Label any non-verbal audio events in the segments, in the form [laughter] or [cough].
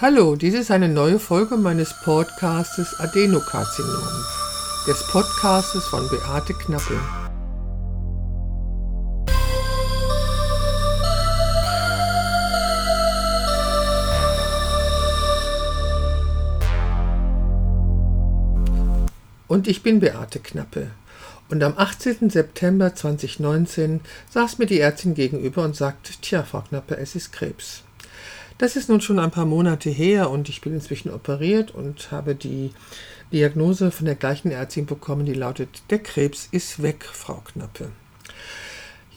Hallo, dies ist eine neue Folge meines Podcastes Adenokarzinom, des Podcastes von Beate Knappe. Und ich bin Beate Knappe. Und am 18. September 2019 saß mir die Ärztin gegenüber und sagte, tja, Frau Knappe, es ist Krebs. Das ist nun schon ein paar Monate her und ich bin inzwischen operiert und habe die Diagnose von der gleichen Ärztin bekommen, die lautet, der Krebs ist weg, Frau Knappe.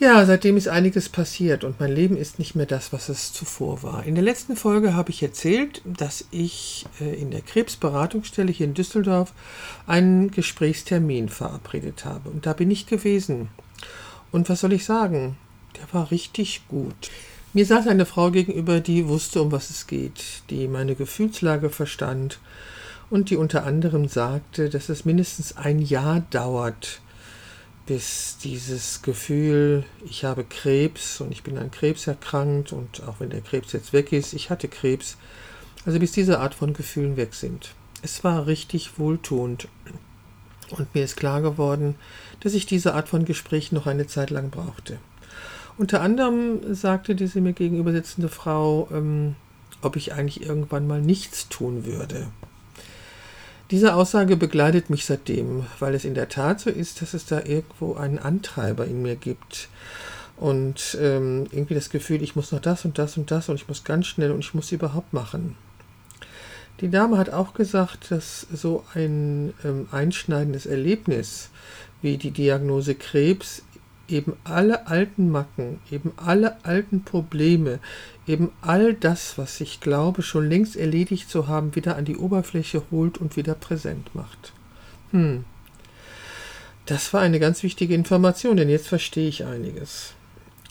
Ja, seitdem ist einiges passiert und mein Leben ist nicht mehr das, was es zuvor war. In der letzten Folge habe ich erzählt, dass ich äh, in der Krebsberatungsstelle hier in Düsseldorf einen Gesprächstermin verabredet habe. Und da bin ich gewesen. Und was soll ich sagen? Der war richtig gut. Mir saß eine Frau gegenüber, die wusste, um was es geht, die meine Gefühlslage verstand und die unter anderem sagte, dass es mindestens ein Jahr dauert, bis dieses Gefühl, ich habe Krebs und ich bin an Krebs erkrankt und auch wenn der Krebs jetzt weg ist, ich hatte Krebs, also bis diese Art von Gefühlen weg sind. Es war richtig wohltuend und mir ist klar geworden, dass ich diese Art von Gespräch noch eine Zeit lang brauchte. Unter anderem sagte diese mir gegenüber sitzende Frau, ähm, ob ich eigentlich irgendwann mal nichts tun würde. Diese Aussage begleitet mich seitdem, weil es in der Tat so ist, dass es da irgendwo einen Antreiber in mir gibt. Und ähm, irgendwie das Gefühl, ich muss noch das und das und das und ich muss ganz schnell und ich muss überhaupt machen. Die Dame hat auch gesagt, dass so ein ähm, einschneidendes Erlebnis wie die Diagnose Krebs eben alle alten Macken, eben alle alten Probleme, eben all das, was ich glaube schon längst erledigt zu haben, wieder an die Oberfläche holt und wieder präsent macht. Hm. Das war eine ganz wichtige Information, denn jetzt verstehe ich einiges.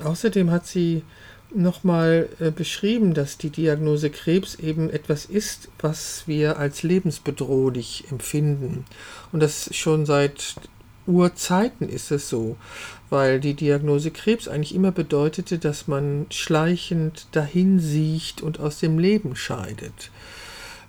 Außerdem hat sie nochmal äh, beschrieben, dass die Diagnose Krebs eben etwas ist, was wir als lebensbedrohlich empfinden. Und das schon seit Urzeiten ist es so, weil die Diagnose Krebs eigentlich immer bedeutete, dass man schleichend dahin sieht und aus dem Leben scheidet.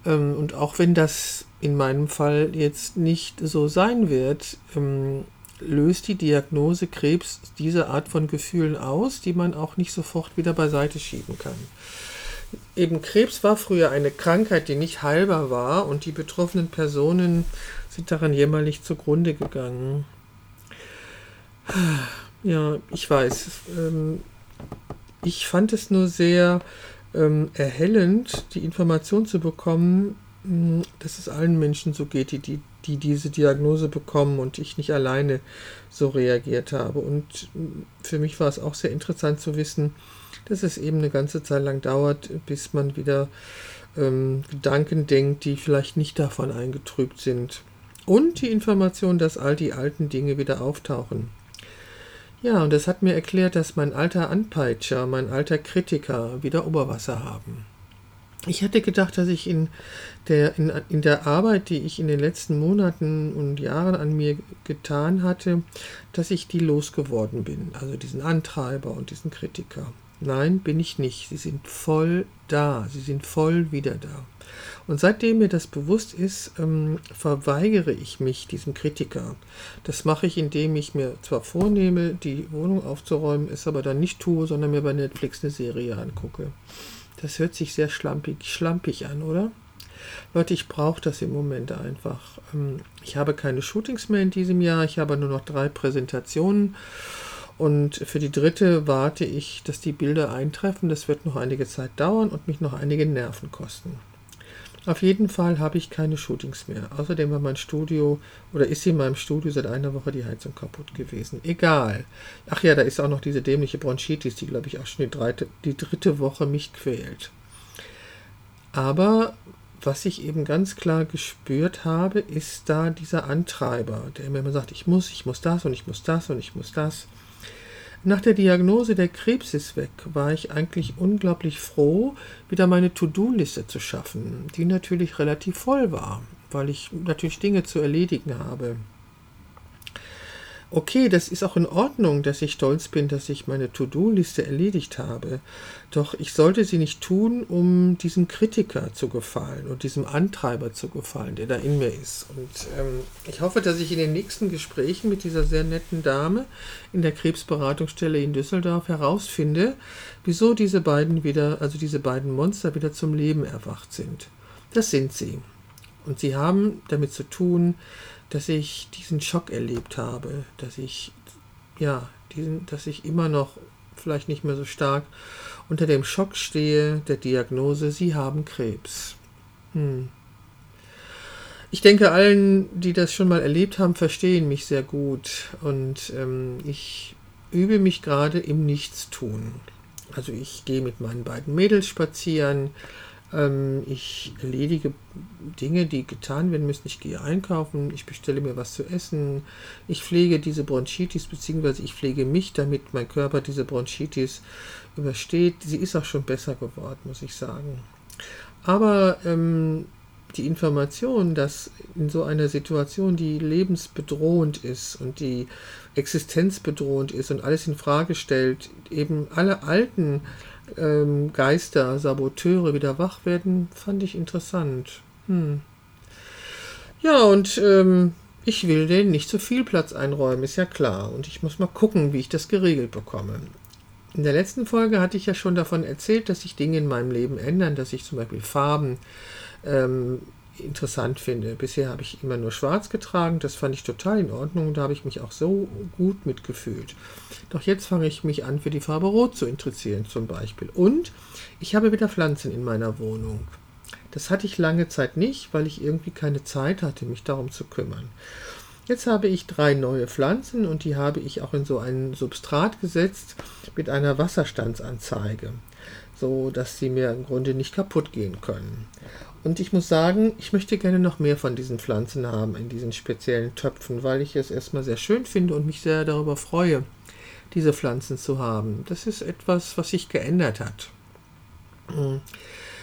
Ähm, und auch wenn das in meinem Fall jetzt nicht so sein wird, ähm, löst die Diagnose Krebs diese Art von Gefühlen aus, die man auch nicht sofort wieder beiseite schieben kann. Eben Krebs war früher eine Krankheit, die nicht heilbar war und die betroffenen Personen sind daran jämmerlich zugrunde gegangen. Ja, ich weiß. Ähm, ich fand es nur sehr ähm, erhellend, die Information zu bekommen, hm, dass es allen Menschen so geht, die, die, die diese Diagnose bekommen und ich nicht alleine so reagiert habe. Und hm, für mich war es auch sehr interessant zu wissen, dass es eben eine ganze Zeit lang dauert, bis man wieder ähm, Gedanken denkt, die vielleicht nicht davon eingetrübt sind. Und die Information, dass all die alten Dinge wieder auftauchen. Ja, und das hat mir erklärt, dass mein alter Anpeitscher, mein alter Kritiker wieder Oberwasser haben. Ich hatte gedacht, dass ich in der, in, in der Arbeit, die ich in den letzten Monaten und Jahren an mir getan hatte, dass ich die losgeworden bin. Also diesen Antreiber und diesen Kritiker. Nein, bin ich nicht. Sie sind voll da. Sie sind voll wieder da. Und seitdem mir das bewusst ist, ähm, verweigere ich mich diesem Kritiker. Das mache ich, indem ich mir zwar vornehme, die Wohnung aufzuräumen, es aber dann nicht tue, sondern mir bei Netflix eine Serie angucke. Das hört sich sehr schlampig, schlampig an, oder? Leute, ich brauche das im Moment einfach. Ähm, ich habe keine Shootings mehr in diesem Jahr, ich habe nur noch drei Präsentationen. Und für die dritte warte ich, dass die Bilder eintreffen. Das wird noch einige Zeit dauern und mich noch einige Nerven kosten. Auf jeden Fall habe ich keine Shootings mehr. Außerdem war mein Studio oder ist in meinem Studio seit einer Woche die Heizung kaputt gewesen. Egal. Ach ja, da ist auch noch diese dämliche Bronchitis, die glaube ich auch schon die, dritte, die dritte Woche mich quält. Aber was ich eben ganz klar gespürt habe, ist da dieser Antreiber, der mir immer sagt, ich muss, ich muss das und ich muss das und ich muss das. Nach der Diagnose der Krebs ist weg, war ich eigentlich unglaublich froh, wieder meine To-Do-Liste zu schaffen, die natürlich relativ voll war, weil ich natürlich Dinge zu erledigen habe. Okay, das ist auch in Ordnung, dass ich stolz bin, dass ich meine To-Do-Liste erledigt habe. Doch ich sollte sie nicht tun, um diesem Kritiker zu gefallen und diesem Antreiber zu gefallen, der da in mir ist. Und ähm, ich hoffe, dass ich in den nächsten Gesprächen mit dieser sehr netten Dame in der Krebsberatungsstelle in Düsseldorf herausfinde, wieso diese beiden wieder, also diese beiden Monster wieder zum Leben erwacht sind. Das sind sie. Und sie haben damit zu tun, dass ich diesen Schock erlebt habe, dass ich, ja, diesen, dass ich immer noch vielleicht nicht mehr so stark unter dem Schock stehe der Diagnose, Sie haben Krebs. Hm. Ich denke, allen, die das schon mal erlebt haben, verstehen mich sehr gut und ähm, ich übe mich gerade im Nichtstun. Also ich gehe mit meinen beiden Mädels spazieren, ähm, ich erledige Dinge, die getan werden müssen. Ich gehe einkaufen, ich bestelle mir was zu essen, ich pflege diese Bronchitis, beziehungsweise ich pflege mich, damit mein Körper diese Bronchitis übersteht. Sie ist auch schon besser geworden, muss ich sagen. Aber ähm, die Information, dass in so einer Situation, die lebensbedrohend ist und die existenzbedrohend ist und alles in Frage stellt, eben alle alten ähm, Geister, Saboteure wieder wach werden, fand ich interessant. Hm. Ja, und ähm, ich will denen nicht zu viel Platz einräumen, ist ja klar. Und ich muss mal gucken, wie ich das geregelt bekomme. In der letzten Folge hatte ich ja schon davon erzählt, dass sich Dinge in meinem Leben ändern, dass ich zum Beispiel Farben ähm, interessant finde. Bisher habe ich immer nur schwarz getragen, das fand ich total in Ordnung, da habe ich mich auch so gut mitgefühlt. Doch jetzt fange ich mich an, für die Farbe Rot zu interessieren zum Beispiel. Und ich habe wieder Pflanzen in meiner Wohnung. Das hatte ich lange Zeit nicht, weil ich irgendwie keine Zeit hatte, mich darum zu kümmern. Jetzt habe ich drei neue Pflanzen und die habe ich auch in so ein Substrat gesetzt mit einer Wasserstandsanzeige, so dass sie mir im Grunde nicht kaputt gehen können. Und ich muss sagen, ich möchte gerne noch mehr von diesen Pflanzen haben in diesen speziellen Töpfen, weil ich es erstmal sehr schön finde und mich sehr darüber freue, diese Pflanzen zu haben. Das ist etwas, was sich geändert hat. Hm.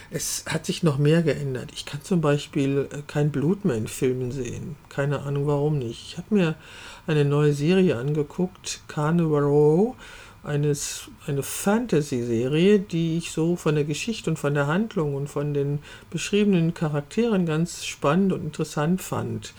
Es hat sich noch mehr geändert. Ich kann zum Beispiel äh, kein Blut mehr in Filmen sehen. Keine Ahnung warum nicht. Ich habe mir eine neue Serie angeguckt, Carnivore eines, eine Fantasy-Serie, die ich so von der Geschichte und von der Handlung und von den beschriebenen Charakteren ganz spannend und interessant fand.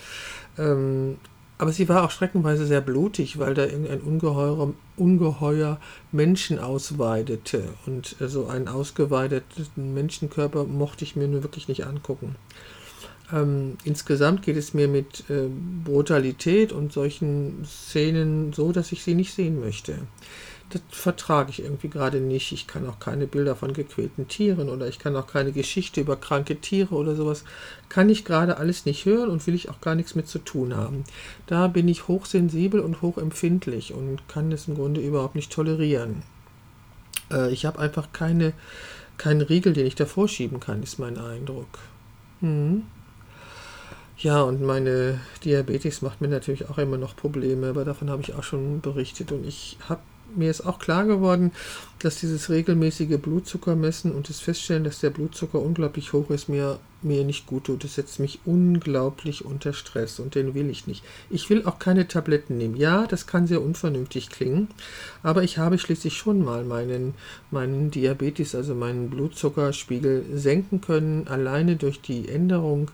Ähm, aber sie war auch streckenweise sehr blutig, weil da irgendein ungeheuer, ungeheuer Menschen ausweidete. Und äh, so einen ausgeweideten Menschenkörper mochte ich mir nur wirklich nicht angucken. Ähm, insgesamt geht es mir mit äh, Brutalität und solchen Szenen so, dass ich sie nicht sehen möchte das vertrage ich irgendwie gerade nicht. Ich kann auch keine Bilder von gequälten Tieren oder ich kann auch keine Geschichte über kranke Tiere oder sowas. Kann ich gerade alles nicht hören und will ich auch gar nichts mit zu tun haben. Da bin ich hochsensibel und hochempfindlich und kann das im Grunde überhaupt nicht tolerieren. Äh, ich habe einfach keine, keinen Riegel, den ich davor schieben kann, ist mein Eindruck. Hm. Ja, und meine Diabetes macht mir natürlich auch immer noch Probleme, aber davon habe ich auch schon berichtet. Und ich habe mir ist auch klar geworden, dass dieses regelmäßige Blutzuckermessen und das Feststellen, dass der Blutzucker unglaublich hoch ist, mir, mir nicht gut tut. Das setzt mich unglaublich unter Stress und den will ich nicht. Ich will auch keine Tabletten nehmen. Ja, das kann sehr unvernünftig klingen, aber ich habe schließlich schon mal meinen, meinen Diabetes, also meinen Blutzuckerspiegel senken können, alleine durch die Änderung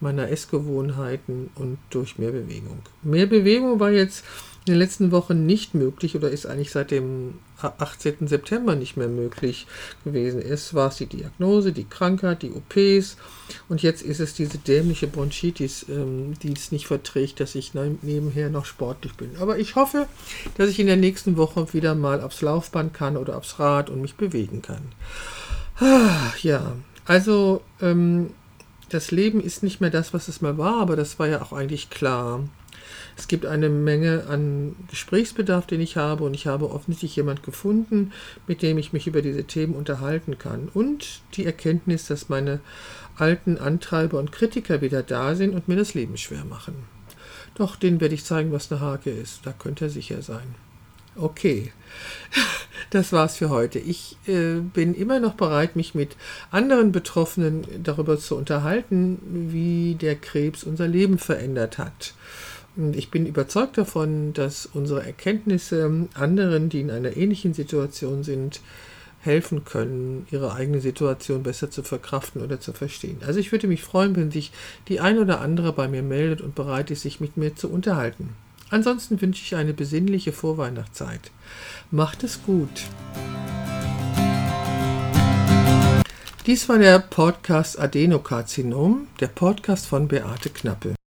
meiner Essgewohnheiten und durch mehr Bewegung. Mehr Bewegung war jetzt in den letzten Wochen nicht möglich oder ist eigentlich seit dem 18. September nicht mehr möglich gewesen. Erst war es die Diagnose, die Krankheit, die OPs und jetzt ist es diese dämliche Bronchitis, ähm, die es nicht verträgt, dass ich nebenher noch sportlich bin. Aber ich hoffe, dass ich in der nächsten Woche wieder mal aufs Laufband kann oder aufs Rad und mich bewegen kann. Ah, ja, also ähm, das Leben ist nicht mehr das, was es mal war, aber das war ja auch eigentlich klar. Es gibt eine Menge an Gesprächsbedarf, den ich habe und ich habe offensichtlich jemand gefunden, mit dem ich mich über diese Themen unterhalten kann. Und die Erkenntnis, dass meine alten Antreiber und Kritiker wieder da sind und mir das Leben schwer machen. Doch, denen werde ich zeigen, was eine Hake ist. Da könnte er sicher sein. Okay, [laughs] das war's für heute. Ich äh, bin immer noch bereit, mich mit anderen Betroffenen darüber zu unterhalten, wie der Krebs unser Leben verändert hat Ich bin überzeugt davon, dass unsere Erkenntnisse anderen, die in einer ähnlichen Situation sind, helfen können, ihre eigene Situation besser zu verkraften oder zu verstehen. Also ich würde mich freuen, wenn sich die ein oder andere bei mir meldet und bereit ist, sich mit mir zu unterhalten. Ansonsten wünsche ich eine besinnliche Vorweihnachtszeit. Macht es gut. Dies war der Podcast Adenokarzinom, der Podcast von Beate Knappe.